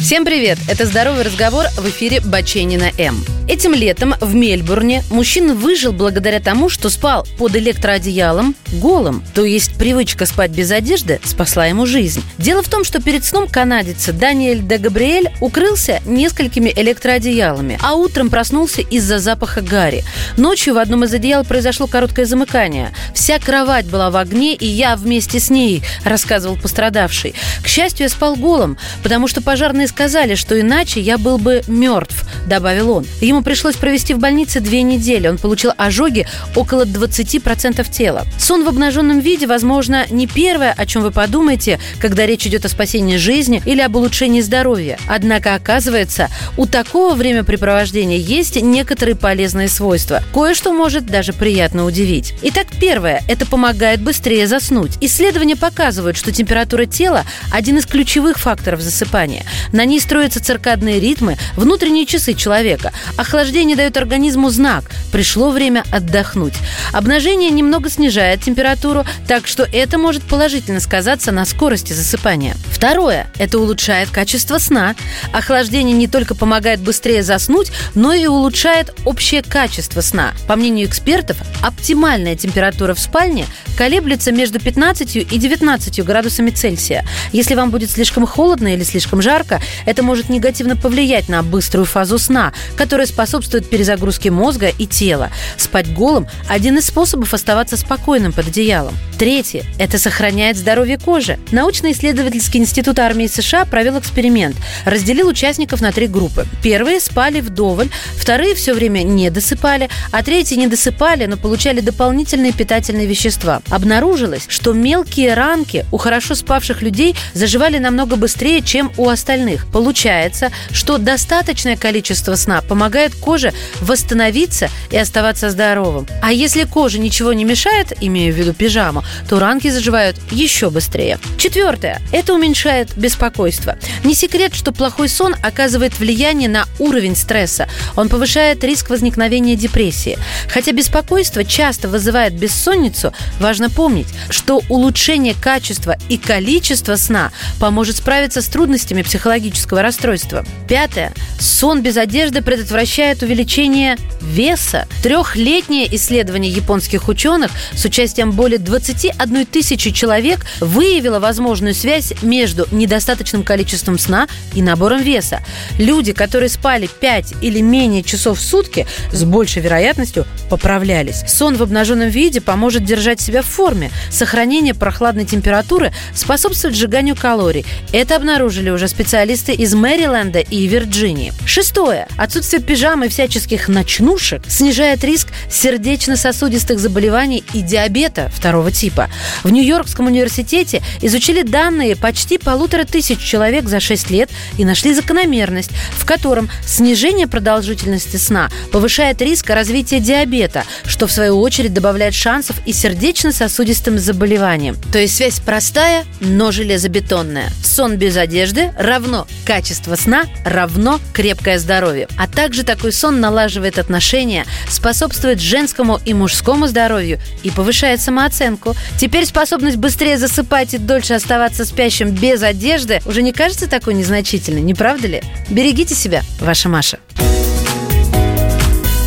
Всем привет! Это «Здоровый разговор» в эфире Баченина М. Этим летом в Мельбурне мужчина выжил благодаря тому, что спал под электроодеялом голым. То есть привычка спать без одежды спасла ему жизнь. Дело в том, что перед сном канадец Даниэль де Габриэль укрылся несколькими электроодеялами, а утром проснулся из-за запаха гари. Ночью в одном из одеял произошло короткое замыкание. Вся кровать была в огне, и я вместе с ней, рассказывал пострадавший. К счастью, я спал голым, потому что пожарные сказали, что иначе я был бы мертв, добавил он. Ему пришлось провести в больнице две недели. Он получил ожоги около 20% тела. Сон в обнаженном виде, возможно, не первое, о чем вы подумаете, когда речь идет о спасении жизни или об улучшении здоровья. Однако, оказывается, у такого времяпрепровождения есть некоторые полезные свойства. Кое-что может даже приятно удивить. Итак, первое – это помогает быстрее заснуть. Исследования показывают, что температура тела – один из ключевых факторов засыпания. На ней строятся циркадные ритмы, внутренние часы человека. Охлаждение дает организму знак – пришло время отдохнуть. Обнажение немного снижает температуру, так что это может положительно сказаться на скорости засыпания. Второе – это улучшает качество сна. Охлаждение не только помогает быстрее заснуть, но и улучшает общее качество сна. По мнению экспертов, оптимальная температура в спальне колеблется между 15 и 19 градусами Цельсия. Если вам будет слишком холодно или слишком жарко, это может негативно повлиять на быструю фазу сна, которая способствует перезагрузке мозга и тела. Спать голым – один из способов оставаться спокойным под одеялом. Третье – это сохраняет здоровье кожи. Научно-исследовательский институт армии США провел эксперимент. Разделил участников на три группы. Первые спали вдоволь, вторые все время не досыпали, а третьи не досыпали, но получали дополнительные питательные вещества. Обнаружилось, что мелкие ранки у хорошо спавших людей заживали намного быстрее, чем у остальных. Получается, что достаточное количество сна помогает коже восстановиться и оставаться здоровым. А если коже ничего не мешает, имею в виду пижаму, то ранки заживают еще быстрее. Четвертое. Это уменьшает беспокойство. Не секрет, что плохой сон оказывает влияние на уровень стресса. Он повышает риск возникновения депрессии. Хотя беспокойство часто вызывает бессонницу, важно помнить, что улучшение качества и количества сна поможет справиться с трудностями психологического расстройства. Пятое. Сон без одежды предотвращает увеличение веса. Трехлетнее исследование японских ученых с участием более 21 тысячи человек выявило возможную связь между недостаточным количеством сна и набором веса. Люди, которые спали 5 или менее часов в сутки, с большей вероятностью поправлялись. Сон в обнаженном виде поможет держать себя в форме. Сохранение прохладной температуры способствует сжиганию калорий. Это обнаружили уже специалисты из Мэриленда и Вирджинии. Шестое. Отсутствие пижамы и всяческих ночнушек снижает риск сердечно-сосудистых заболеваний и диабета второго типа. В Нью-Йоркском университете изучили данные почти полутора тысяч человек за 6 лет и нашли закономерность, в котором снижение продолжительности сна повышает риск развития диабета, что в свою очередь добавляет шансов и сердечно-сосудистым заболеваниям. То есть связь простая, но железобетонная. Сон без одежды равно качество сна равно крепкое здоровье. А также такой сон налаживает отношения, способствует женскому и мужскому здоровью и повышает самооценку. Теперь способность быстрее засыпать и дольше оставаться спящим без одежды уже не кажется такой незначительной, не правда ли? Берегите себя, ваша Маша.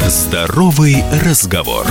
Здоровый разговор.